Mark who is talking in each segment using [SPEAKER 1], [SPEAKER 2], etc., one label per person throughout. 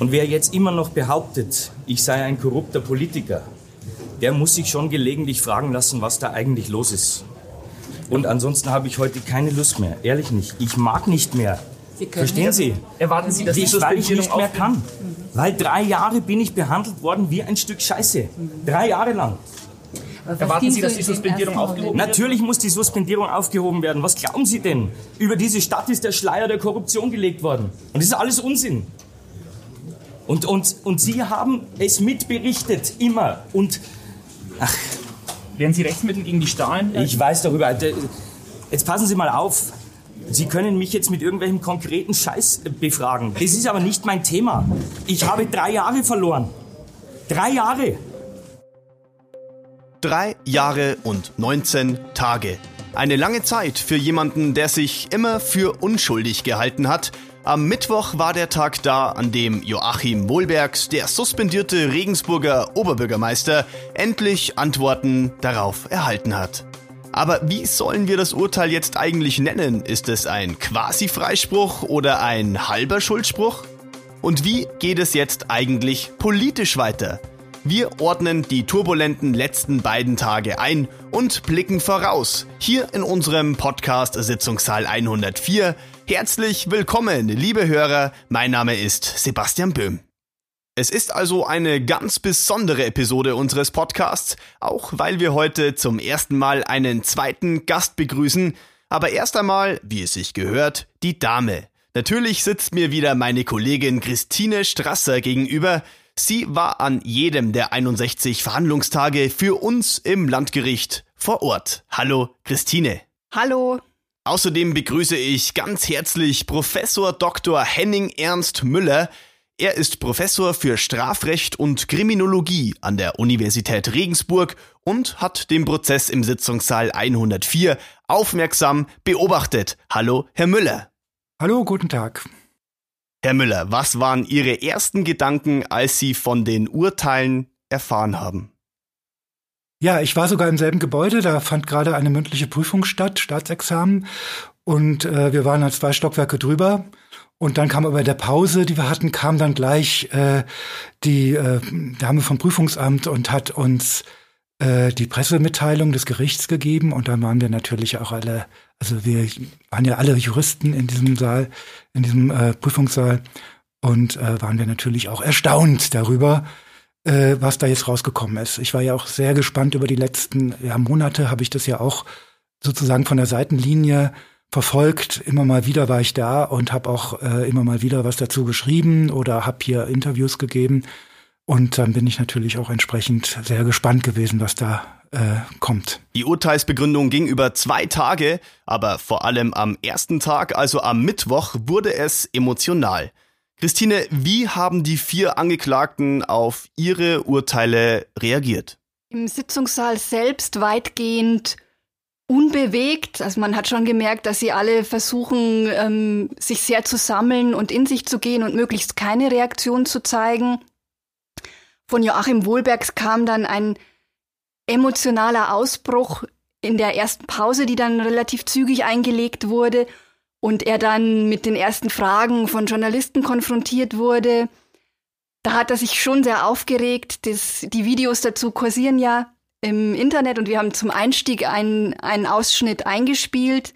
[SPEAKER 1] Und wer jetzt immer noch behauptet, ich sei ein korrupter Politiker, der muss sich schon gelegentlich fragen lassen, was da eigentlich los ist. Und ansonsten habe ich heute keine Lust mehr. Ehrlich nicht. Ich mag nicht mehr. Sie Verstehen Sie?
[SPEAKER 2] Erwarten Sie, dass
[SPEAKER 1] ich, weil ich nicht mehr kann. Mhm. Weil drei Jahre bin ich behandelt worden wie ein Stück Scheiße. Drei Jahre lang.
[SPEAKER 2] Erwarten Sie, dass die Suspendierung aufgehoben
[SPEAKER 1] wird? Natürlich muss die Suspendierung aufgehoben werden. Was glauben Sie denn? Über diese Stadt ist der Schleier der Korruption gelegt worden. Und das ist alles Unsinn. Und, und, und Sie haben es mitberichtet, immer. Und,
[SPEAKER 2] ach. Werden Sie Rechtsmittel gegen die Stahlen?
[SPEAKER 1] Ich weiß darüber. Jetzt passen Sie mal auf. Sie können mich jetzt mit irgendwelchem konkreten Scheiß befragen. Das ist aber nicht mein Thema. Ich habe drei Jahre verloren. Drei Jahre.
[SPEAKER 3] Drei Jahre und 19 Tage. Eine lange Zeit für jemanden, der sich immer für unschuldig gehalten hat. Am Mittwoch war der Tag da, an dem Joachim Wohlbergs, der suspendierte Regensburger Oberbürgermeister, endlich Antworten darauf erhalten hat. Aber wie sollen wir das Urteil jetzt eigentlich nennen? Ist es ein Quasi-Freispruch oder ein halber Schuldspruch? Und wie geht es jetzt eigentlich politisch weiter? Wir ordnen die turbulenten letzten beiden Tage ein und blicken voraus. Hier in unserem Podcast Sitzungssaal 104. Herzlich willkommen, liebe Hörer. Mein Name ist Sebastian Böhm. Es ist also eine ganz besondere Episode unseres Podcasts, auch weil wir heute zum ersten Mal einen zweiten Gast begrüßen. Aber erst einmal, wie es sich gehört, die Dame. Natürlich sitzt mir wieder meine Kollegin Christine Strasser gegenüber. Sie war an jedem der 61 Verhandlungstage für uns im Landgericht vor Ort. Hallo, Christine.
[SPEAKER 4] Hallo.
[SPEAKER 3] Außerdem begrüße ich ganz herzlich Professor Dr. Henning Ernst Müller. Er ist Professor für Strafrecht und Kriminologie an der Universität Regensburg und hat den Prozess im Sitzungssaal 104 aufmerksam beobachtet. Hallo, Herr Müller.
[SPEAKER 5] Hallo, guten Tag.
[SPEAKER 3] Herr Müller, was waren Ihre ersten Gedanken, als Sie von den Urteilen erfahren haben?
[SPEAKER 5] Ja, ich war sogar im selben Gebäude, da fand gerade eine mündliche Prüfung statt, Staatsexamen. Und äh, wir waren als zwei Stockwerke drüber. Und dann kam aber der Pause, die wir hatten, kam dann gleich äh, die äh, Dame vom Prüfungsamt und hat uns äh, die Pressemitteilung des Gerichts gegeben. Und dann waren wir natürlich auch alle also wir waren ja alle Juristen in diesem Saal, in diesem äh, Prüfungssaal und äh, waren wir natürlich auch erstaunt darüber, äh, was da jetzt rausgekommen ist. Ich war ja auch sehr gespannt über die letzten ja, Monate, habe ich das ja auch sozusagen von der Seitenlinie verfolgt. Immer mal wieder war ich da und habe auch äh, immer mal wieder was dazu geschrieben oder habe hier Interviews gegeben. Und dann bin ich natürlich auch entsprechend sehr gespannt gewesen, was da äh, kommt.
[SPEAKER 3] Die Urteilsbegründung ging über zwei Tage, aber vor allem am ersten Tag, also am Mittwoch, wurde es emotional. Christine, wie haben die vier Angeklagten auf ihre Urteile reagiert?
[SPEAKER 4] Im Sitzungssaal selbst weitgehend unbewegt. Also man hat schon gemerkt, dass sie alle versuchen, ähm, sich sehr zu sammeln und in sich zu gehen und möglichst keine Reaktion zu zeigen. Von Joachim Wohlbergs kam dann ein emotionaler Ausbruch in der ersten Pause, die dann relativ zügig eingelegt wurde und er dann mit den ersten Fragen von Journalisten konfrontiert wurde. Da hat er sich schon sehr aufgeregt. Das, die Videos dazu kursieren ja im Internet und wir haben zum Einstieg einen, einen Ausschnitt eingespielt.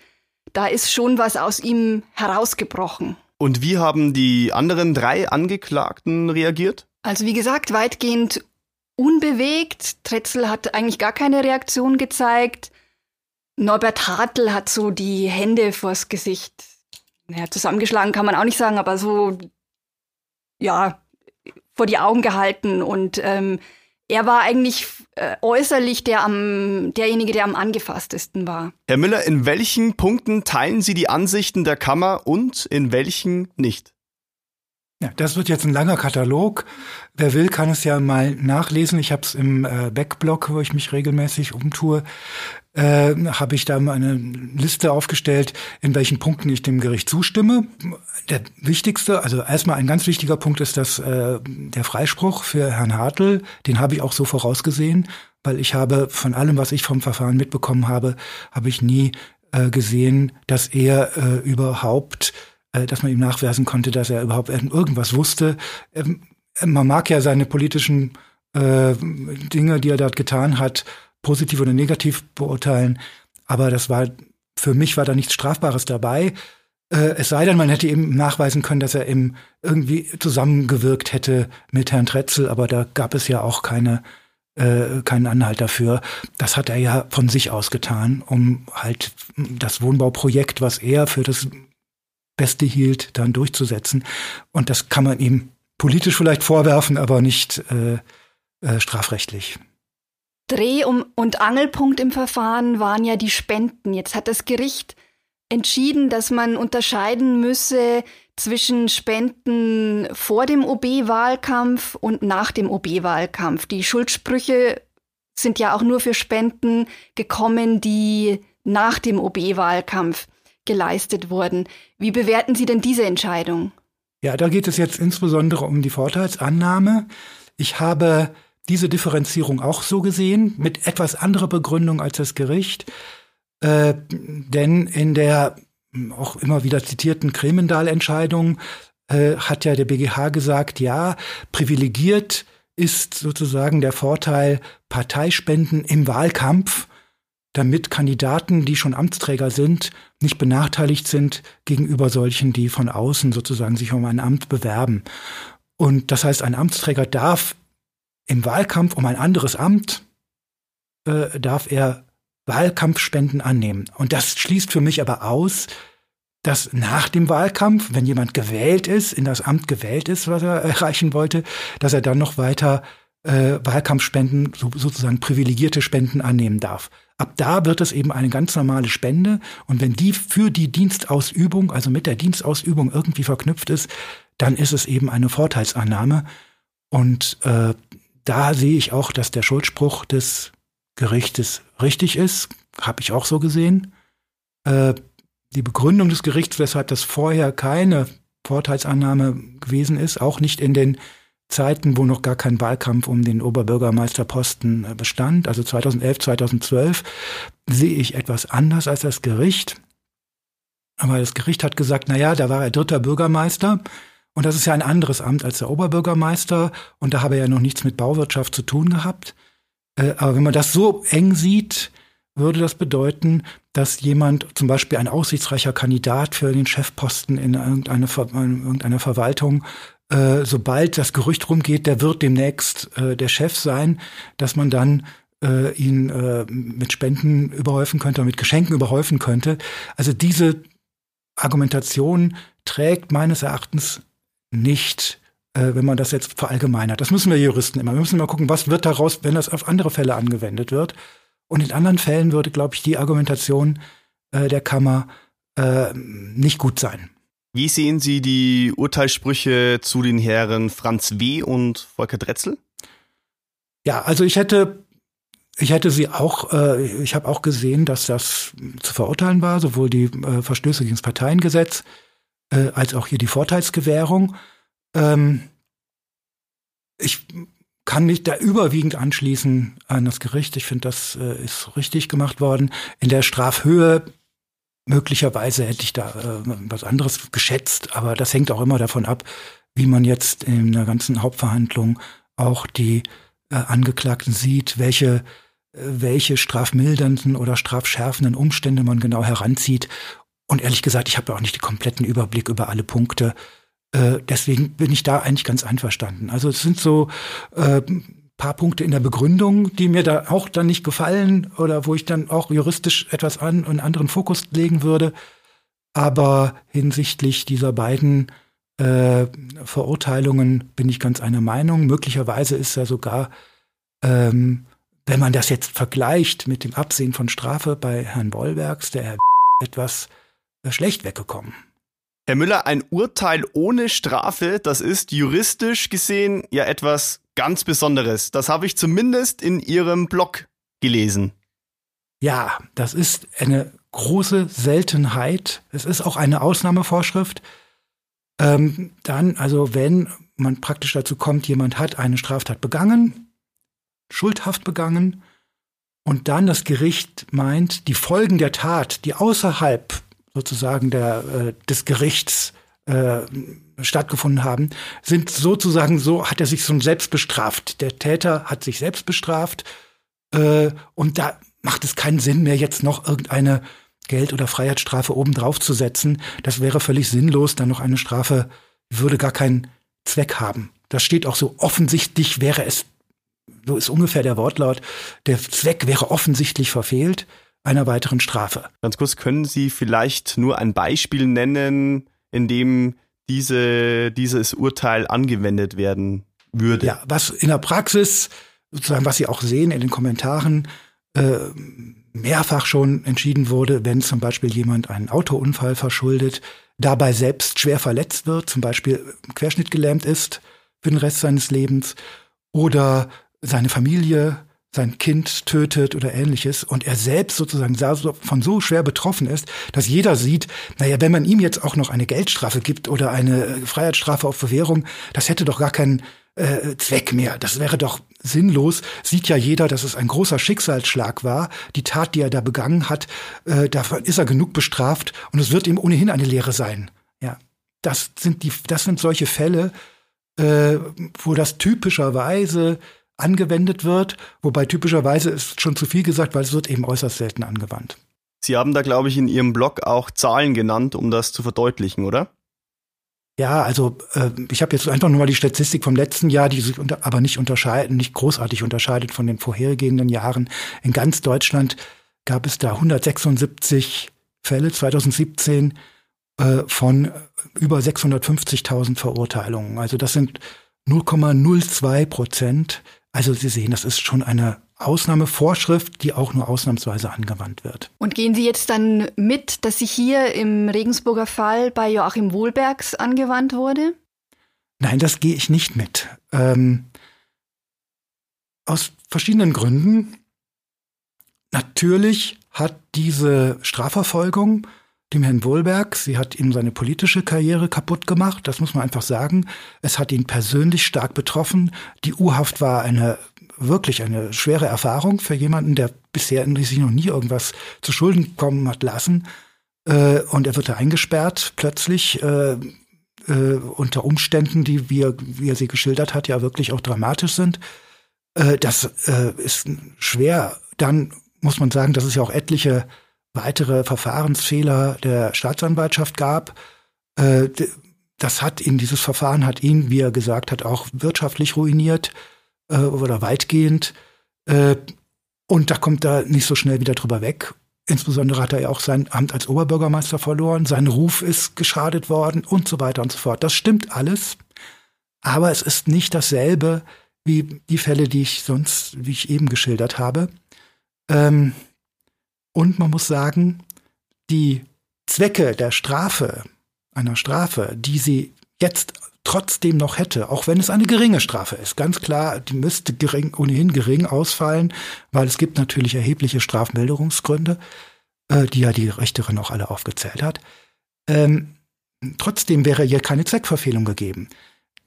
[SPEAKER 4] Da ist schon was aus ihm herausgebrochen.
[SPEAKER 3] Und wie haben die anderen drei Angeklagten reagiert?
[SPEAKER 4] Also wie gesagt, weitgehend unbewegt. Tretzel hat eigentlich gar keine Reaktion gezeigt. Norbert Hartl hat so die Hände vors Gesicht. Ja, zusammengeschlagen kann man auch nicht sagen, aber so, ja, vor die Augen gehalten. Und ähm, er war eigentlich äh, äußerlich der am, derjenige, der am angefasstesten war.
[SPEAKER 3] Herr Müller, in welchen Punkten teilen Sie die Ansichten der Kammer und in welchen nicht?
[SPEAKER 5] Ja, das wird jetzt ein langer Katalog. Wer will, kann es ja mal nachlesen. Ich habe es im äh, Backblog, wo ich mich regelmäßig umtue, äh, habe ich da eine Liste aufgestellt, in welchen Punkten ich dem Gericht zustimme. Der wichtigste, also erstmal ein ganz wichtiger Punkt ist das äh, der Freispruch für Herrn Hartl. Den habe ich auch so vorausgesehen, weil ich habe von allem, was ich vom Verfahren mitbekommen habe, habe ich nie äh, gesehen, dass er äh, überhaupt äh, dass man ihm nachweisen konnte, dass er überhaupt irgendwas wusste. Ähm, man mag ja seine politischen äh, Dinge, die er dort getan hat, positiv oder negativ beurteilen, aber das war für mich war da nichts Strafbares dabei. Äh, es sei denn, man hätte ihm nachweisen können, dass er eben irgendwie zusammengewirkt hätte mit Herrn Tretzel, aber da gab es ja auch keine, äh, keinen Anhalt dafür. Das hat er ja von sich aus getan, um halt das Wohnbauprojekt, was er für das Beste hielt, dann durchzusetzen. Und das kann man ihm politisch vielleicht vorwerfen, aber nicht äh, äh, strafrechtlich.
[SPEAKER 4] Dreh- und Angelpunkt im Verfahren waren ja die Spenden. Jetzt hat das Gericht entschieden, dass man unterscheiden müsse zwischen Spenden vor dem OB-Wahlkampf und nach dem OB-Wahlkampf. Die Schuldsprüche sind ja auch nur für Spenden gekommen, die nach dem OB-Wahlkampf geleistet wurden. Wie bewerten Sie denn diese Entscheidung?
[SPEAKER 5] Ja, da geht es jetzt insbesondere um die Vorteilsannahme. Ich habe diese Differenzierung auch so gesehen, mit etwas anderer Begründung als das Gericht. Äh, denn in der auch immer wieder zitierten Kremendal-Entscheidung äh, hat ja der BGH gesagt, ja, privilegiert ist sozusagen der Vorteil Parteispenden im Wahlkampf, damit Kandidaten, die schon Amtsträger sind, nicht benachteiligt sind gegenüber solchen, die von außen sozusagen sich um ein Amt bewerben. Und das heißt, ein Amtsträger darf im Wahlkampf um ein anderes Amt äh, darf er Wahlkampfspenden annehmen. Und das schließt für mich aber aus, dass nach dem Wahlkampf, wenn jemand gewählt ist, in das Amt gewählt ist, was er erreichen wollte, dass er dann noch weiter äh, Wahlkampfspenden, so, sozusagen privilegierte Spenden annehmen darf. Ab da wird es eben eine ganz normale Spende. Und wenn die für die Dienstausübung, also mit der Dienstausübung irgendwie verknüpft ist, dann ist es eben eine Vorteilsannahme. Und äh, da sehe ich auch, dass der Schuldspruch des Gerichtes richtig ist. Habe ich auch so gesehen. Äh, die Begründung des Gerichts, weshalb das vorher keine Vorteilsannahme gewesen ist, auch nicht in den Zeiten, wo noch gar kein Wahlkampf um den Oberbürgermeisterposten äh, bestand, also 2011, 2012, sehe ich etwas anders als das Gericht. Aber das Gericht hat gesagt, na ja, da war er dritter Bürgermeister und das ist ja ein anderes Amt als der Oberbürgermeister und da habe er ja noch nichts mit Bauwirtschaft zu tun gehabt. Äh, aber wenn man das so eng sieht, würde das bedeuten, dass jemand, zum Beispiel ein aussichtsreicher Kandidat für den Chefposten in irgendeiner, in irgendeiner Verwaltung, äh, sobald das Gerücht rumgeht, der wird demnächst äh, der Chef sein, dass man dann ihn mit Spenden überhäufen könnte, mit Geschenken überhäufen könnte. Also diese Argumentation trägt meines Erachtens nicht, äh, wenn man das jetzt verallgemeinert. Das müssen wir Juristen immer. Wir müssen immer gucken, was wird daraus, wenn das auf andere Fälle angewendet wird. Und in anderen Fällen würde, glaube ich, die Argumentation äh, der Kammer äh, nicht gut sein.
[SPEAKER 3] Wie sehen Sie die Urteilssprüche zu den Herren Franz W. und Volker Dretzel?
[SPEAKER 5] Ja, also ich hätte, ich hätte sie auch, äh, ich habe auch gesehen, dass das zu verurteilen war, sowohl die äh, Verstöße gegen das Parteiengesetz äh, als auch hier die Vorteilsgewährung. Ähm, ich kann mich da überwiegend anschließen an das Gericht. Ich finde, das äh, ist richtig gemacht worden. In der Strafhöhe möglicherweise hätte ich da äh, was anderes geschätzt, aber das hängt auch immer davon ab, wie man jetzt in der ganzen Hauptverhandlung auch die äh, Angeklagten sieht, welche äh, welche strafmildernden oder strafschärfenden Umstände man genau heranzieht. Und ehrlich gesagt, ich habe auch nicht den kompletten Überblick über alle Punkte. Äh, deswegen bin ich da eigentlich ganz einverstanden. Also es sind so äh, paar Punkte in der Begründung, die mir da auch dann nicht gefallen oder wo ich dann auch juristisch etwas an einen anderen Fokus legen würde. Aber hinsichtlich dieser beiden äh, Verurteilungen bin ich ganz einer Meinung. Möglicherweise ist ja sogar, ähm, wenn man das jetzt vergleicht mit dem Absehen von Strafe bei Herrn Bollwerks, der Herr etwas schlecht weggekommen.
[SPEAKER 3] Herr Müller, ein Urteil ohne Strafe, das ist juristisch gesehen ja etwas ganz Besonderes. Das habe ich zumindest in Ihrem Blog gelesen.
[SPEAKER 5] Ja, das ist eine große Seltenheit. Es ist auch eine Ausnahmevorschrift. Ähm, dann, also wenn man praktisch dazu kommt, jemand hat eine Straftat begangen, schuldhaft begangen, und dann das Gericht meint, die Folgen der Tat, die außerhalb sozusagen der, äh, des Gerichts äh, stattgefunden haben, sind sozusagen so, hat er sich so selbst bestraft. Der Täter hat sich selbst bestraft äh, und da macht es keinen Sinn mehr, jetzt noch irgendeine Geld- oder Freiheitsstrafe obendrauf zu setzen. Das wäre völlig sinnlos, dann noch eine Strafe würde gar keinen Zweck haben. Das steht auch so offensichtlich wäre es, so ist ungefähr der Wortlaut, der Zweck wäre offensichtlich verfehlt einer weiteren Strafe.
[SPEAKER 3] Ganz kurz, können Sie vielleicht nur ein Beispiel nennen, in dem diese, dieses Urteil angewendet werden würde?
[SPEAKER 5] Ja, was in der Praxis, sozusagen, was Sie auch sehen in den Kommentaren, äh, mehrfach schon entschieden wurde, wenn zum Beispiel jemand einen Autounfall verschuldet, dabei selbst schwer verletzt wird, zum Beispiel querschnittgelähmt ist für den Rest seines Lebens oder seine Familie sein Kind tötet oder ähnliches und er selbst sozusagen von so schwer betroffen ist, dass jeder sieht, naja, wenn man ihm jetzt auch noch eine Geldstrafe gibt oder eine Freiheitsstrafe auf Bewährung, das hätte doch gar keinen äh, Zweck mehr. Das wäre doch sinnlos. Sieht ja jeder, dass es ein großer Schicksalsschlag war. Die Tat, die er da begangen hat, äh, dafür ist er genug bestraft und es wird ihm ohnehin eine Lehre sein. Ja, das sind die, das sind solche Fälle, äh, wo das typischerweise angewendet wird, wobei typischerweise ist schon zu viel gesagt, weil es wird eben äußerst selten angewandt.
[SPEAKER 3] Sie haben da, glaube ich, in Ihrem Blog auch Zahlen genannt, um das zu verdeutlichen, oder?
[SPEAKER 5] Ja, also äh, ich habe jetzt einfach nur mal die Statistik vom letzten Jahr, die sich unter, aber nicht unterscheiden, nicht großartig unterscheidet von den vorhergehenden Jahren. In ganz Deutschland gab es da 176 Fälle 2017 äh, von über 650.000 Verurteilungen. Also das sind 0,02 Prozent. Also Sie sehen, das ist schon eine Ausnahmevorschrift, die auch nur ausnahmsweise angewandt wird.
[SPEAKER 4] Und gehen Sie jetzt dann mit, dass sie hier im Regensburger Fall bei Joachim Wohlbergs angewandt wurde?
[SPEAKER 5] Nein, das gehe ich nicht mit. Ähm, aus verschiedenen Gründen. Natürlich hat diese Strafverfolgung dem Herrn Wohlberg, sie hat ihm seine politische Karriere kaputt gemacht, das muss man einfach sagen. Es hat ihn persönlich stark betroffen. Die U-Haft war eine wirklich eine schwere Erfahrung für jemanden, der bisher sich noch nie irgendwas zu Schulden kommen hat lassen. Äh, und er wird da eingesperrt plötzlich äh, äh, unter Umständen, die, wie er, wie er sie geschildert hat, ja wirklich auch dramatisch sind. Das ist schwer. Dann muss man sagen, dass es ja auch etliche weitere Verfahrensfehler der Staatsanwaltschaft gab. Äh, das hat ihn, dieses Verfahren hat ihn, wie er gesagt hat, auch wirtschaftlich ruiniert äh, oder weitgehend. Äh, und da kommt er nicht so schnell wieder drüber weg. Insbesondere hat er ja auch sein Amt als Oberbürgermeister verloren, sein Ruf ist geschadet worden und so weiter und so fort. Das stimmt alles, aber es ist nicht dasselbe wie die Fälle, die ich sonst, wie ich eben geschildert habe. Ähm, und man muss sagen, die Zwecke der Strafe, einer Strafe, die sie jetzt trotzdem noch hätte, auch wenn es eine geringe Strafe ist. Ganz klar, die müsste gering, ohnehin gering ausfallen, weil es gibt natürlich erhebliche Strafmilderungsgründe, äh, die ja die Richterin auch alle aufgezählt hat. Ähm, trotzdem wäre hier keine Zweckverfehlung gegeben.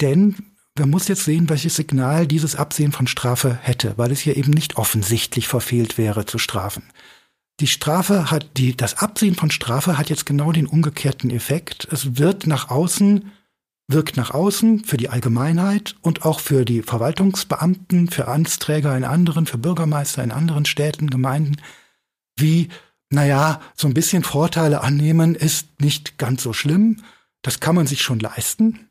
[SPEAKER 5] Denn man muss jetzt sehen, welches Signal dieses Absehen von Strafe hätte, weil es hier eben nicht offensichtlich verfehlt wäre zu strafen. Die Strafe hat, die, das Absehen von Strafe hat jetzt genau den umgekehrten Effekt. Es wird nach außen wirkt nach außen für die Allgemeinheit und auch für die Verwaltungsbeamten, für Amtsträger in anderen, für Bürgermeister in anderen Städten, Gemeinden, wie, naja, so ein bisschen Vorteile annehmen ist nicht ganz so schlimm. Das kann man sich schon leisten.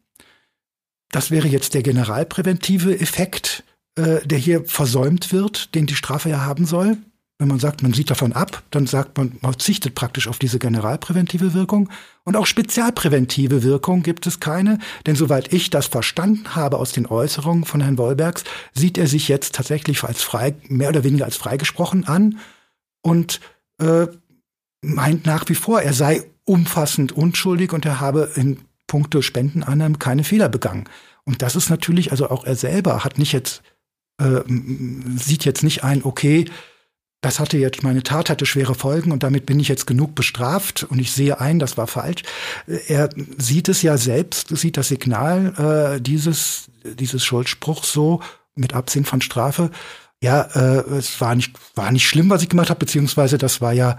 [SPEAKER 5] Das wäre jetzt der generalpräventive Effekt, äh, der hier versäumt wird, den die Strafe ja haben soll. Wenn man sagt, man sieht davon ab, dann sagt man, man verzichtet praktisch auf diese generalpräventive Wirkung. Und auch spezialpräventive Wirkung gibt es keine, denn soweit ich das verstanden habe aus den Äußerungen von Herrn Wollbergs, sieht er sich jetzt tatsächlich als frei, mehr oder weniger als freigesprochen an und äh, meint nach wie vor, er sei umfassend unschuldig und er habe in puncto Spendenannahme keine Fehler begangen. Und das ist natürlich, also auch er selber hat nicht jetzt, äh, sieht jetzt nicht ein, okay, das hatte jetzt, meine Tat hatte schwere Folgen und damit bin ich jetzt genug bestraft und ich sehe ein, das war falsch. Er sieht es ja selbst, sieht das Signal äh, dieses, dieses Schuldspruchs so mit Absehen von Strafe. Ja, äh, es war nicht, war nicht schlimm, was ich gemacht habe, beziehungsweise das war ja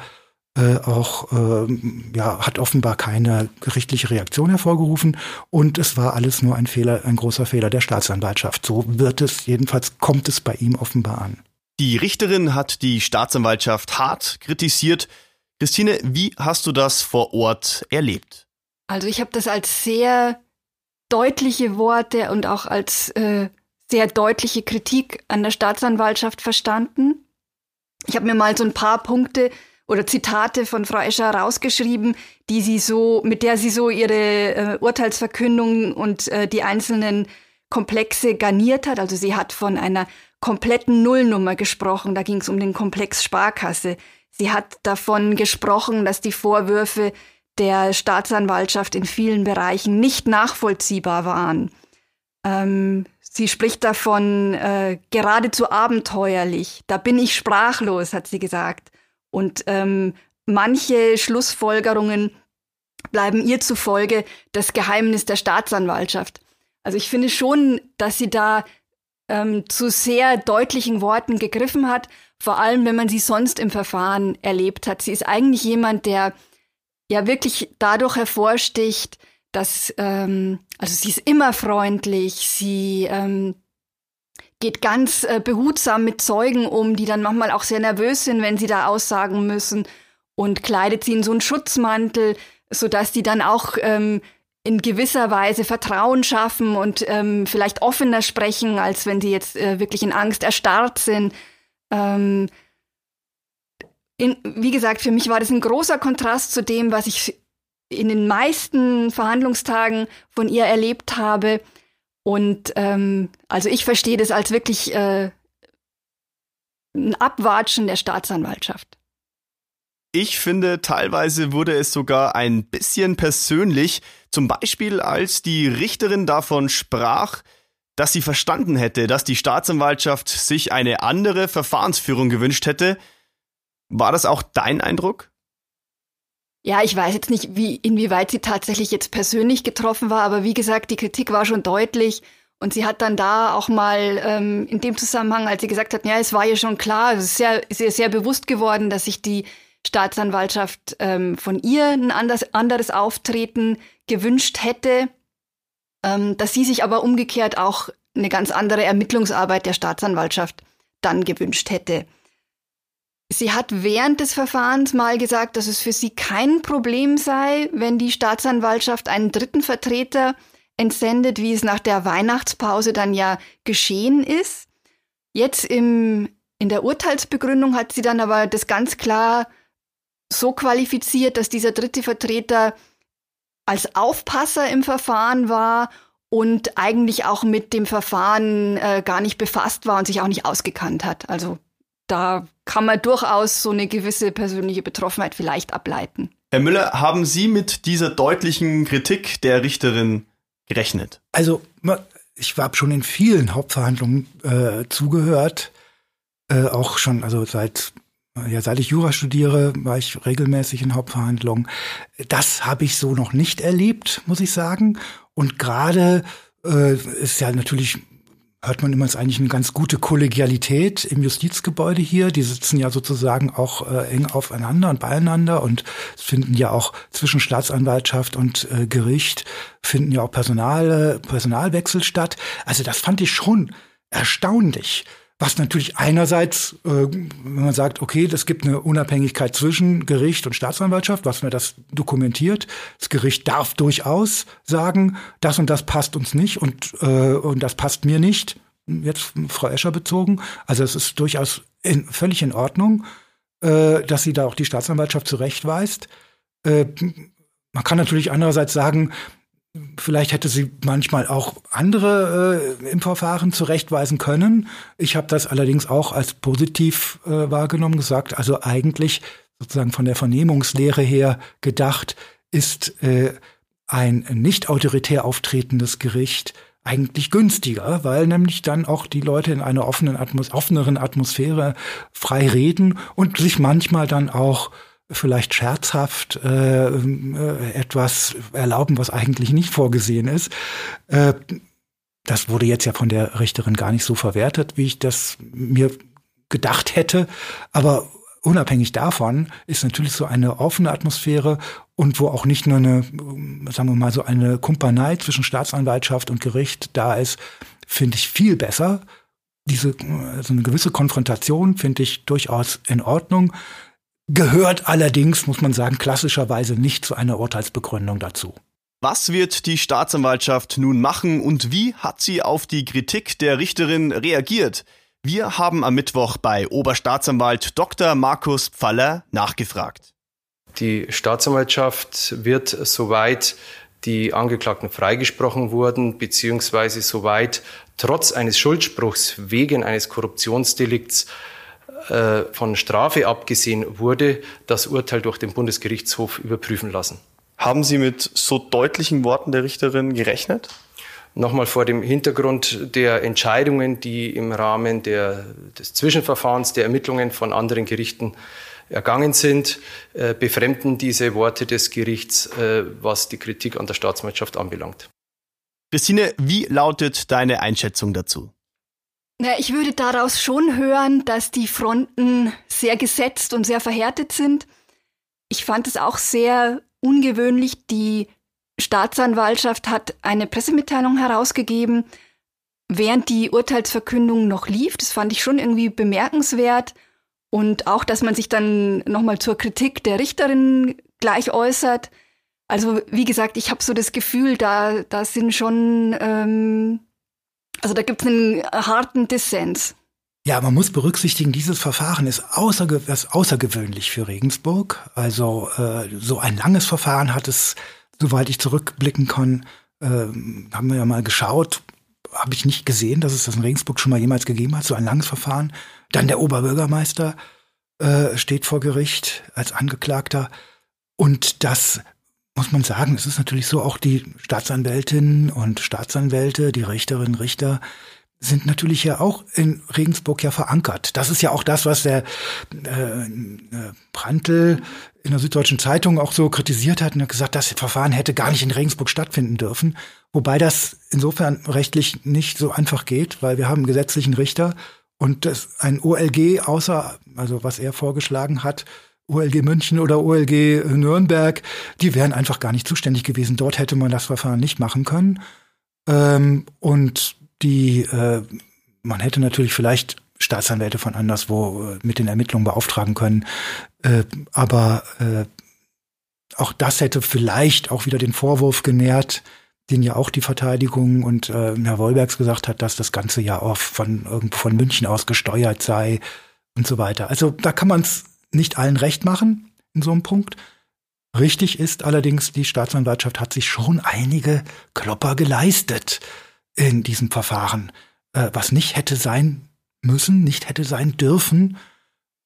[SPEAKER 5] äh, auch äh, ja, hat offenbar keine gerichtliche Reaktion hervorgerufen und es war alles nur ein Fehler, ein großer Fehler der Staatsanwaltschaft. So wird es, jedenfalls kommt es bei ihm offenbar an.
[SPEAKER 3] Die Richterin hat die Staatsanwaltschaft hart kritisiert. Christine, wie hast du das vor Ort erlebt?
[SPEAKER 4] Also ich habe das als sehr deutliche Worte und auch als äh, sehr deutliche Kritik an der Staatsanwaltschaft verstanden. Ich habe mir mal so ein paar Punkte oder Zitate von Frau Escher rausgeschrieben, die sie so, mit der sie so ihre äh, Urteilsverkündung und äh, die einzelnen Komplexe garniert hat. Also sie hat von einer kompletten Nullnummer gesprochen. Da ging es um den Komplex Sparkasse. Sie hat davon gesprochen, dass die Vorwürfe der Staatsanwaltschaft in vielen Bereichen nicht nachvollziehbar waren. Ähm, sie spricht davon äh, geradezu abenteuerlich. Da bin ich sprachlos, hat sie gesagt. Und ähm, manche Schlussfolgerungen bleiben ihr zufolge das Geheimnis der Staatsanwaltschaft. Also ich finde schon, dass sie da ähm, zu sehr deutlichen Worten gegriffen hat, vor allem wenn man sie sonst im Verfahren erlebt hat. Sie ist eigentlich jemand, der ja wirklich dadurch hervorsticht, dass, ähm, also sie ist immer freundlich, sie ähm, geht ganz äh, behutsam mit Zeugen um, die dann manchmal auch sehr nervös sind, wenn sie da aussagen müssen und kleidet sie in so einen Schutzmantel, sodass die dann auch ähm, in gewisser Weise Vertrauen schaffen und ähm, vielleicht offener sprechen, als wenn sie jetzt äh, wirklich in Angst erstarrt sind. Ähm, in, wie gesagt, für mich war das ein großer Kontrast zu dem, was ich in den meisten Verhandlungstagen von ihr erlebt habe. Und ähm, also ich verstehe das als wirklich äh, ein Abwatschen der Staatsanwaltschaft.
[SPEAKER 3] Ich finde, teilweise wurde es sogar ein bisschen persönlich, zum Beispiel als die Richterin davon sprach, dass sie verstanden hätte, dass die Staatsanwaltschaft sich eine andere Verfahrensführung gewünscht hätte. War das auch dein Eindruck?
[SPEAKER 4] Ja, ich weiß jetzt nicht, wie, inwieweit sie tatsächlich jetzt persönlich getroffen war, aber wie gesagt, die Kritik war schon deutlich. Und sie hat dann da auch mal ähm, in dem Zusammenhang, als sie gesagt hat, ja, es war ihr schon klar, es ist sehr, sehr, sehr bewusst geworden, dass sich die Staatsanwaltschaft ähm, von ihr ein anders, anderes Auftreten gewünscht hätte, ähm, dass sie sich aber umgekehrt auch eine ganz andere Ermittlungsarbeit der Staatsanwaltschaft dann gewünscht hätte. Sie hat während des Verfahrens mal gesagt, dass es für sie kein Problem sei, wenn die Staatsanwaltschaft einen dritten Vertreter entsendet, wie es nach der Weihnachtspause dann ja geschehen ist. Jetzt im, in der Urteilsbegründung hat sie dann aber das ganz klar so qualifiziert, dass dieser dritte Vertreter als Aufpasser im Verfahren war und eigentlich auch mit dem Verfahren äh, gar nicht befasst war und sich auch nicht ausgekannt hat. Also da kann man durchaus so eine gewisse persönliche Betroffenheit vielleicht ableiten.
[SPEAKER 3] Herr Müller, haben Sie mit dieser deutlichen Kritik der Richterin gerechnet?
[SPEAKER 5] Also, ich habe schon in vielen Hauptverhandlungen äh, zugehört, äh, auch schon, also seit ja, seit ich Jura studiere, war ich regelmäßig in Hauptverhandlungen. Das habe ich so noch nicht erlebt, muss ich sagen. Und gerade äh, ist ja natürlich hört man immer, ist eigentlich eine ganz gute Kollegialität im Justizgebäude hier. Die sitzen ja sozusagen auch äh, eng aufeinander und beieinander und finden ja auch zwischen Staatsanwaltschaft und äh, Gericht finden ja auch Personal, Personalwechsel statt. Also das fand ich schon erstaunlich. Was natürlich einerseits, äh, wenn man sagt, okay, es gibt eine Unabhängigkeit zwischen Gericht und Staatsanwaltschaft, was mir das dokumentiert. Das Gericht darf durchaus sagen, das und das passt uns nicht und, äh, und das passt mir nicht. Jetzt Frau Escher bezogen. Also es ist durchaus in, völlig in Ordnung, äh, dass sie da auch die Staatsanwaltschaft zurechtweist. Äh, man kann natürlich andererseits sagen, Vielleicht hätte sie manchmal auch andere äh, im Verfahren zurechtweisen können. Ich habe das allerdings auch als positiv äh, wahrgenommen gesagt. Also eigentlich sozusagen von der Vernehmungslehre her gedacht, ist äh, ein nicht autoritär auftretendes Gericht eigentlich günstiger, weil nämlich dann auch die Leute in einer offenen Atmos offeneren Atmosphäre frei reden und sich manchmal dann auch vielleicht scherzhaft äh, äh, etwas erlauben, was eigentlich nicht vorgesehen ist. Äh, das wurde jetzt ja von der Richterin gar nicht so verwertet, wie ich das mir gedacht hätte. Aber unabhängig davon ist natürlich so eine offene Atmosphäre und wo auch nicht nur eine, sagen wir mal, so eine Kumpanei zwischen Staatsanwaltschaft und Gericht da ist, finde ich viel besser. Diese, also eine gewisse Konfrontation finde ich durchaus in Ordnung. Gehört allerdings, muss man sagen, klassischerweise nicht zu einer Urteilsbegründung dazu.
[SPEAKER 3] Was wird die Staatsanwaltschaft nun machen und wie hat sie auf die Kritik der Richterin reagiert? Wir haben am Mittwoch bei Oberstaatsanwalt Dr. Markus Pfaller nachgefragt.
[SPEAKER 6] Die Staatsanwaltschaft wird, soweit die Angeklagten freigesprochen wurden, beziehungsweise soweit trotz eines Schuldspruchs wegen eines Korruptionsdelikts äh, von Strafe abgesehen wurde, das Urteil durch den Bundesgerichtshof überprüfen lassen.
[SPEAKER 3] Haben Sie mit so deutlichen Worten der Richterin gerechnet?
[SPEAKER 6] Nochmal vor dem Hintergrund der Entscheidungen, die im Rahmen der, des Zwischenverfahrens, der Ermittlungen von anderen Gerichten ergangen sind, äh, befremden diese Worte des Gerichts, äh, was die Kritik an der Staatsanwaltschaft anbelangt.
[SPEAKER 3] Christine, wie lautet deine Einschätzung dazu?
[SPEAKER 4] Na, ich würde daraus schon hören, dass die Fronten sehr gesetzt und sehr verhärtet sind. Ich fand es auch sehr ungewöhnlich. Die Staatsanwaltschaft hat eine Pressemitteilung herausgegeben, während die Urteilsverkündung noch lief. Das fand ich schon irgendwie bemerkenswert. Und auch, dass man sich dann nochmal zur Kritik der Richterin gleich äußert. Also wie gesagt, ich habe so das Gefühl, da, da sind schon, ähm, also da gibt es einen harten Dissens.
[SPEAKER 5] Ja, man muss berücksichtigen, dieses Verfahren ist, außerge ist außergewöhnlich für Regensburg. Also äh, so ein langes Verfahren hat es, soweit ich zurückblicken kann, äh, haben wir ja mal geschaut, habe ich nicht gesehen, dass es das in Regensburg schon mal jemals gegeben hat, so ein langes Verfahren. Dann der Oberbürgermeister äh, steht vor Gericht als Angeklagter. Und das muss man sagen, es ist natürlich so, auch die Staatsanwältinnen und Staatsanwälte, die Richterinnen, Richter, sind natürlich ja auch in Regensburg ja verankert. Das ist ja auch das, was der äh, äh Prantl in der Süddeutschen Zeitung auch so kritisiert hat und hat gesagt, das Verfahren hätte gar nicht in Regensburg stattfinden dürfen. Wobei das insofern rechtlich nicht so einfach geht, weil wir haben einen gesetzlichen Richter und das, ein OLG außer, also was er vorgeschlagen hat, OLG München oder OLG Nürnberg, die wären einfach gar nicht zuständig gewesen. Dort hätte man das Verfahren nicht machen können. Ähm, und die, äh, man hätte natürlich vielleicht Staatsanwälte von anderswo äh, mit den Ermittlungen beauftragen können. Äh, aber äh, auch das hätte vielleicht auch wieder den Vorwurf genährt, den ja auch die Verteidigung und äh, Herr Wollbergs gesagt hat, dass das Ganze ja auch von von München aus gesteuert sei und so weiter. Also da kann man es nicht allen recht machen in so einem Punkt. Richtig ist allerdings, die Staatsanwaltschaft hat sich schon einige Klopper geleistet in diesem Verfahren, äh, was nicht hätte sein müssen, nicht hätte sein dürfen.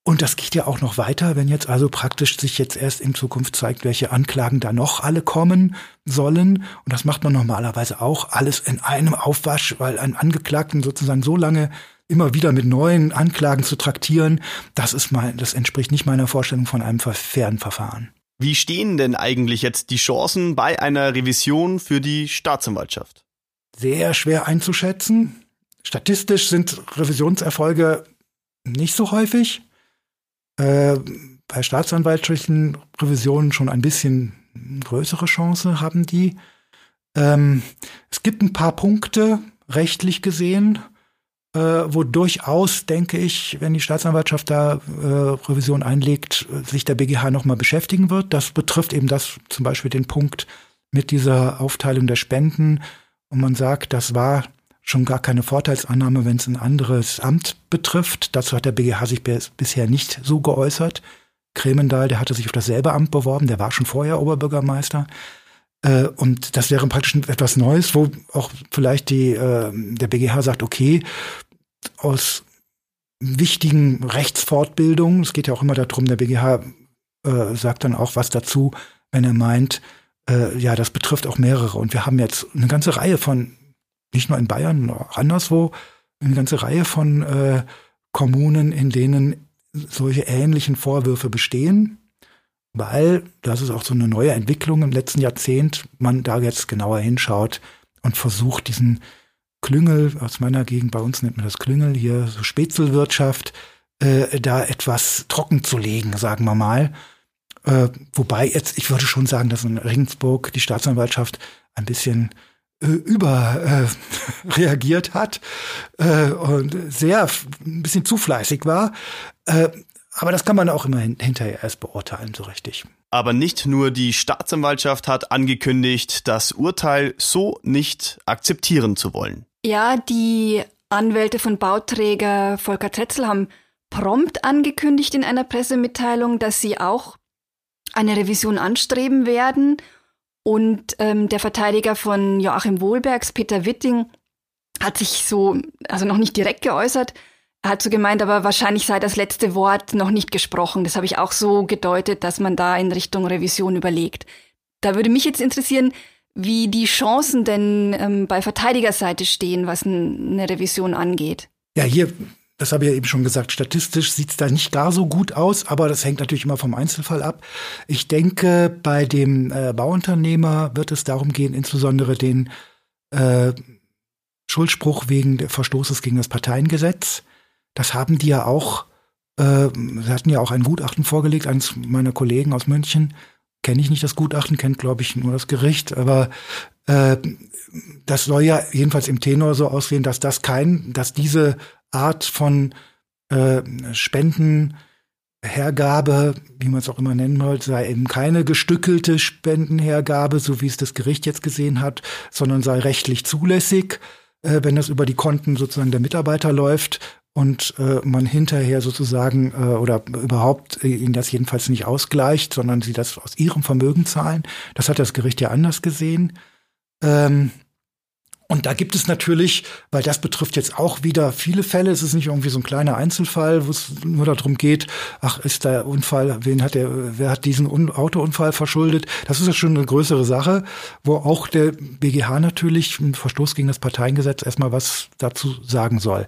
[SPEAKER 5] Und das geht ja auch noch weiter, wenn jetzt also praktisch sich jetzt erst in Zukunft zeigt, welche Anklagen da noch alle kommen sollen. Und das macht man normalerweise auch alles in einem Aufwasch, weil ein Angeklagten sozusagen so lange immer wieder mit neuen Anklagen zu traktieren, das ist mal, das entspricht nicht meiner Vorstellung von einem fairen Verfahren.
[SPEAKER 3] Wie stehen denn eigentlich jetzt die Chancen bei einer Revision für die Staatsanwaltschaft?
[SPEAKER 5] Sehr schwer einzuschätzen. Statistisch sind Revisionserfolge nicht so häufig äh, bei staatsanwaltlichen Revisionen schon ein bisschen größere Chance haben die. Ähm, es gibt ein paar Punkte, rechtlich gesehen, äh, wo durchaus, denke ich, wenn die Staatsanwaltschaft da äh, Revision einlegt, sich der BGH nochmal beschäftigen wird. Das betrifft eben das zum Beispiel den Punkt mit dieser Aufteilung der Spenden. Und man sagt, das war schon gar keine Vorteilsannahme, wenn es ein anderes Amt betrifft. Dazu hat der BGH sich bisher nicht so geäußert. Kremendal, der hatte sich auf dasselbe Amt beworben, der war schon vorher Oberbürgermeister. Äh, und das wäre praktisch etwas Neues, wo auch vielleicht die, äh, der BGH sagt, okay, aus wichtigen Rechtsfortbildungen, es geht ja auch immer darum, der BGH äh, sagt dann auch was dazu, wenn er meint, äh, ja, das betrifft auch mehrere. Und wir haben jetzt eine ganze Reihe von nicht nur in Bayern, auch anderswo, eine ganze Reihe von äh, Kommunen, in denen solche ähnlichen Vorwürfe bestehen, weil, das ist auch so eine neue Entwicklung im letzten Jahrzehnt, man da jetzt genauer hinschaut und versucht, diesen Klüngel, aus meiner Gegend, bei uns nennt man das Klüngel, hier so Spätzelwirtschaft, äh, da etwas trocken zu legen, sagen wir mal. Äh, wobei jetzt, ich würde schon sagen, dass in Regensburg die Staatsanwaltschaft ein bisschen äh, überreagiert äh, hat äh, und sehr ein bisschen zu fleißig war. Aber das kann man auch immer hin hinterher erst beurteilen, so richtig.
[SPEAKER 3] Aber nicht nur die Staatsanwaltschaft hat angekündigt, das Urteil so nicht akzeptieren zu wollen.
[SPEAKER 4] Ja, die Anwälte von Bauträger Volker Tetzel haben prompt angekündigt in einer Pressemitteilung, dass sie auch eine Revision anstreben werden. Und ähm, der Verteidiger von Joachim Wohlbergs, Peter Witting, hat sich so, also noch nicht direkt geäußert, hat so gemeint, aber wahrscheinlich sei das letzte Wort noch nicht gesprochen. Das habe ich auch so gedeutet, dass man da in Richtung Revision überlegt. Da würde mich jetzt interessieren, wie die Chancen denn ähm, bei Verteidigerseite stehen, was eine Revision angeht.
[SPEAKER 5] Ja, hier, das habe ich ja eben schon gesagt, statistisch sieht es da nicht gar so gut aus, aber das hängt natürlich immer vom Einzelfall ab. Ich denke, bei dem äh, Bauunternehmer wird es darum gehen, insbesondere den äh, Schuldspruch wegen Verstoßes gegen das Parteiengesetz das haben die ja auch, äh, sie hatten ja auch ein Gutachten vorgelegt, eines meiner Kollegen aus München. Kenne ich nicht das Gutachten, kennt, glaube ich, nur das Gericht, aber äh, das soll ja jedenfalls im Tenor so aussehen, dass das kein, dass diese Art von äh, Spendenhergabe, wie man es auch immer nennen wollte, sei eben keine gestückelte Spendenhergabe, so wie es das Gericht jetzt gesehen hat, sondern sei rechtlich zulässig, äh, wenn das über die Konten sozusagen der Mitarbeiter läuft und äh, man hinterher sozusagen äh, oder überhaupt äh, ihnen das jedenfalls nicht ausgleicht, sondern sie das aus ihrem Vermögen zahlen. Das hat das Gericht ja anders gesehen. Ähm, und da gibt es natürlich, weil das betrifft jetzt auch wieder viele Fälle, es ist nicht irgendwie so ein kleiner Einzelfall, wo es nur darum geht, ach, ist der Unfall, wen hat der, wer hat diesen Un Autounfall verschuldet? Das ist ja schon eine größere Sache, wo auch der BGH natürlich im Verstoß gegen das Parteiengesetz erstmal was dazu sagen soll.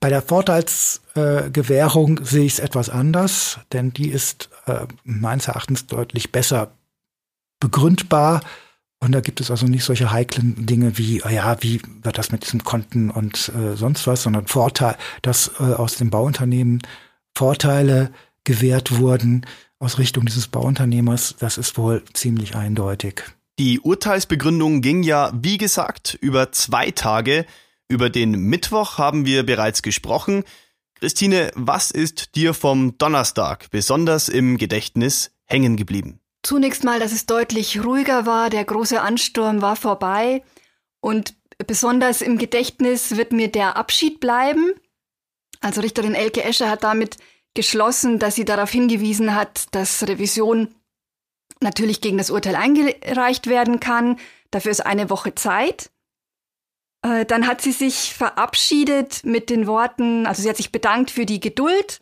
[SPEAKER 5] Bei der Vorteilsgewährung äh, sehe ich es etwas anders, denn die ist äh, meines Erachtens deutlich besser begründbar und da gibt es also nicht solche heiklen Dinge wie, ah ja, wie wird das mit diesen Konten und äh, sonst was, sondern Vorteil, dass äh, aus dem Bauunternehmen Vorteile gewährt wurden aus Richtung dieses Bauunternehmers, das ist wohl ziemlich eindeutig.
[SPEAKER 3] Die Urteilsbegründung ging ja, wie gesagt, über zwei Tage. Über den Mittwoch haben wir bereits gesprochen. Christine, was ist dir vom Donnerstag besonders im Gedächtnis hängen geblieben?
[SPEAKER 4] Zunächst mal, dass es deutlich ruhiger war, der große Ansturm war vorbei und besonders im Gedächtnis wird mir der Abschied bleiben. Also Richterin Elke Escher hat damit geschlossen, dass sie darauf hingewiesen hat, dass Revision natürlich gegen das Urteil eingereicht werden kann. Dafür ist eine Woche Zeit. Äh, dann hat sie sich verabschiedet mit den Worten, also sie hat sich bedankt für die Geduld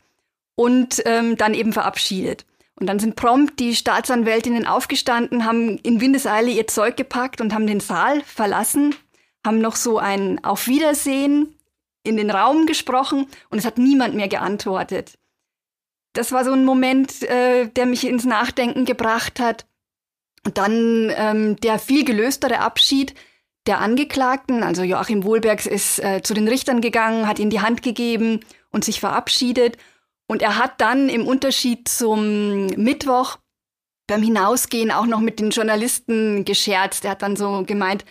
[SPEAKER 4] und ähm, dann eben verabschiedet. Und dann sind prompt die Staatsanwältinnen aufgestanden, haben in Windeseile ihr Zeug gepackt und haben den Saal verlassen, haben noch so ein Auf Wiedersehen in den Raum gesprochen und es hat niemand mehr geantwortet. Das war so ein Moment, äh, der mich ins Nachdenken gebracht hat. Und dann ähm, der viel gelöstere Abschied der Angeklagten, also Joachim Wohlbergs ist äh, zu den Richtern gegangen, hat ihnen die Hand gegeben und sich verabschiedet. Und er hat dann im Unterschied zum Mittwoch beim Hinausgehen auch noch mit den Journalisten gescherzt. Er hat dann so gemeint,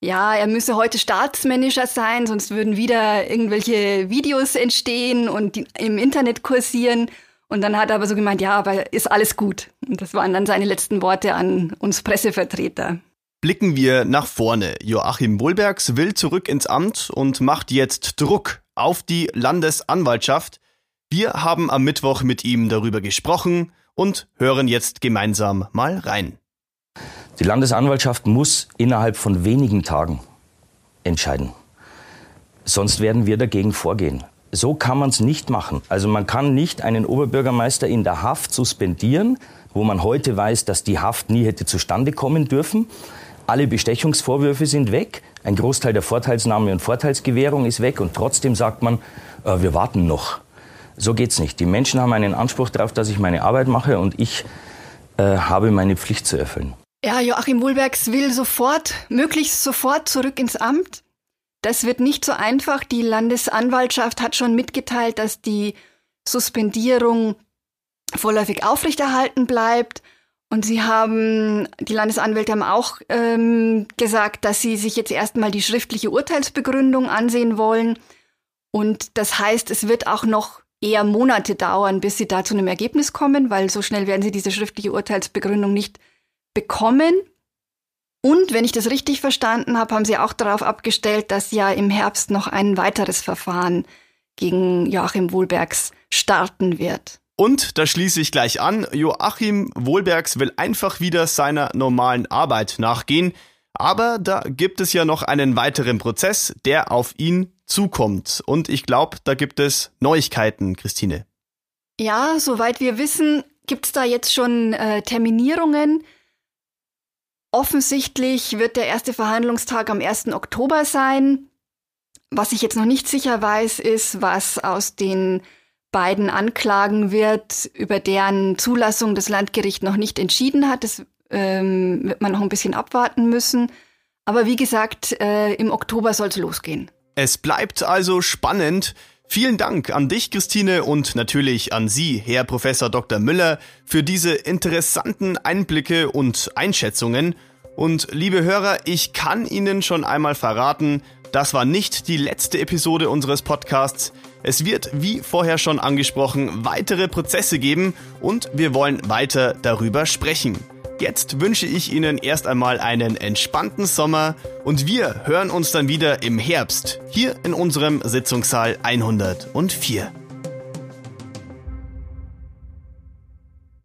[SPEAKER 4] ja, er müsse heute Staatsmanager sein, sonst würden wieder irgendwelche Videos entstehen und im Internet kursieren. Und dann hat er aber so gemeint, ja, aber ist alles gut. Und das waren dann seine letzten Worte an uns Pressevertreter.
[SPEAKER 3] Blicken wir nach vorne. Joachim Wohlbergs will zurück ins Amt und macht jetzt Druck auf die Landesanwaltschaft. Wir haben am Mittwoch mit ihm darüber gesprochen und hören jetzt gemeinsam mal rein.
[SPEAKER 1] Die Landesanwaltschaft muss innerhalb von wenigen Tagen entscheiden. Sonst werden wir dagegen vorgehen. So kann man es nicht machen. Also man kann nicht einen Oberbürgermeister in der Haft suspendieren, wo man heute weiß, dass die Haft nie hätte zustande kommen dürfen. Alle Bestechungsvorwürfe sind weg. Ein Großteil der Vorteilsnahme und Vorteilsgewährung ist weg. Und trotzdem sagt man, äh, wir warten noch. So geht's nicht. Die Menschen haben einen Anspruch darauf, dass ich meine Arbeit mache und ich äh, habe meine Pflicht zu erfüllen.
[SPEAKER 4] Ja, Joachim Wohlbergs will sofort, möglichst sofort zurück ins Amt. Das wird nicht so einfach. Die Landesanwaltschaft hat schon mitgeteilt, dass die Suspendierung vorläufig aufrechterhalten bleibt. Und sie haben, die Landesanwälte haben auch ähm, gesagt, dass sie sich jetzt erstmal die schriftliche Urteilsbegründung ansehen wollen. Und das heißt, es wird auch noch eher Monate dauern, bis sie da zu einem Ergebnis kommen, weil so schnell werden sie diese schriftliche Urteilsbegründung nicht bekommen. Und wenn ich das richtig verstanden habe, haben sie auch darauf abgestellt, dass ja im Herbst noch ein weiteres Verfahren gegen Joachim Wohlbergs starten wird.
[SPEAKER 3] Und da schließe ich gleich an, Joachim Wohlbergs will einfach wieder seiner normalen Arbeit nachgehen, aber da gibt es ja noch einen weiteren Prozess, der auf ihn zukommt. Und ich glaube, da gibt es Neuigkeiten, Christine.
[SPEAKER 4] Ja, soweit wir wissen, gibt es da jetzt schon äh, Terminierungen. Offensichtlich wird der erste Verhandlungstag am 1. Oktober sein. Was ich jetzt noch nicht sicher weiß, ist, was aus den beiden Anklagen wird, über deren Zulassung das Landgericht noch nicht entschieden hat. Das ähm, wird man noch ein bisschen abwarten müssen. Aber wie gesagt, äh, im Oktober soll es losgehen.
[SPEAKER 3] Es bleibt also spannend. Vielen Dank an dich, Christine, und natürlich an Sie, Herr Professor Dr. Müller, für diese interessanten Einblicke und Einschätzungen. Und liebe Hörer, ich kann Ihnen schon einmal verraten, das war nicht die letzte Episode unseres Podcasts. Es wird, wie vorher schon angesprochen, weitere Prozesse geben und wir wollen weiter darüber sprechen. Jetzt wünsche ich Ihnen erst einmal einen entspannten Sommer und wir hören uns dann wieder im Herbst hier in unserem Sitzungssaal 104.